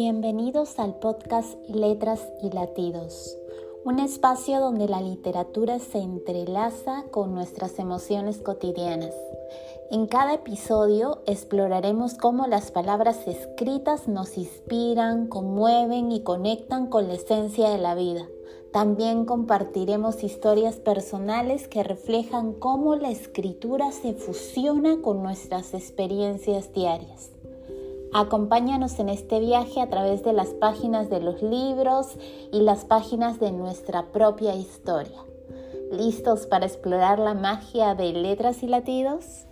Bienvenidos al podcast Letras y Latidos, un espacio donde la literatura se entrelaza con nuestras emociones cotidianas. En cada episodio exploraremos cómo las palabras escritas nos inspiran, conmueven y conectan con la esencia de la vida. También compartiremos historias personales que reflejan cómo la escritura se fusiona con nuestras experiencias diarias. Acompáñanos en este viaje a través de las páginas de los libros y las páginas de nuestra propia historia. ¿Listos para explorar la magia de letras y latidos?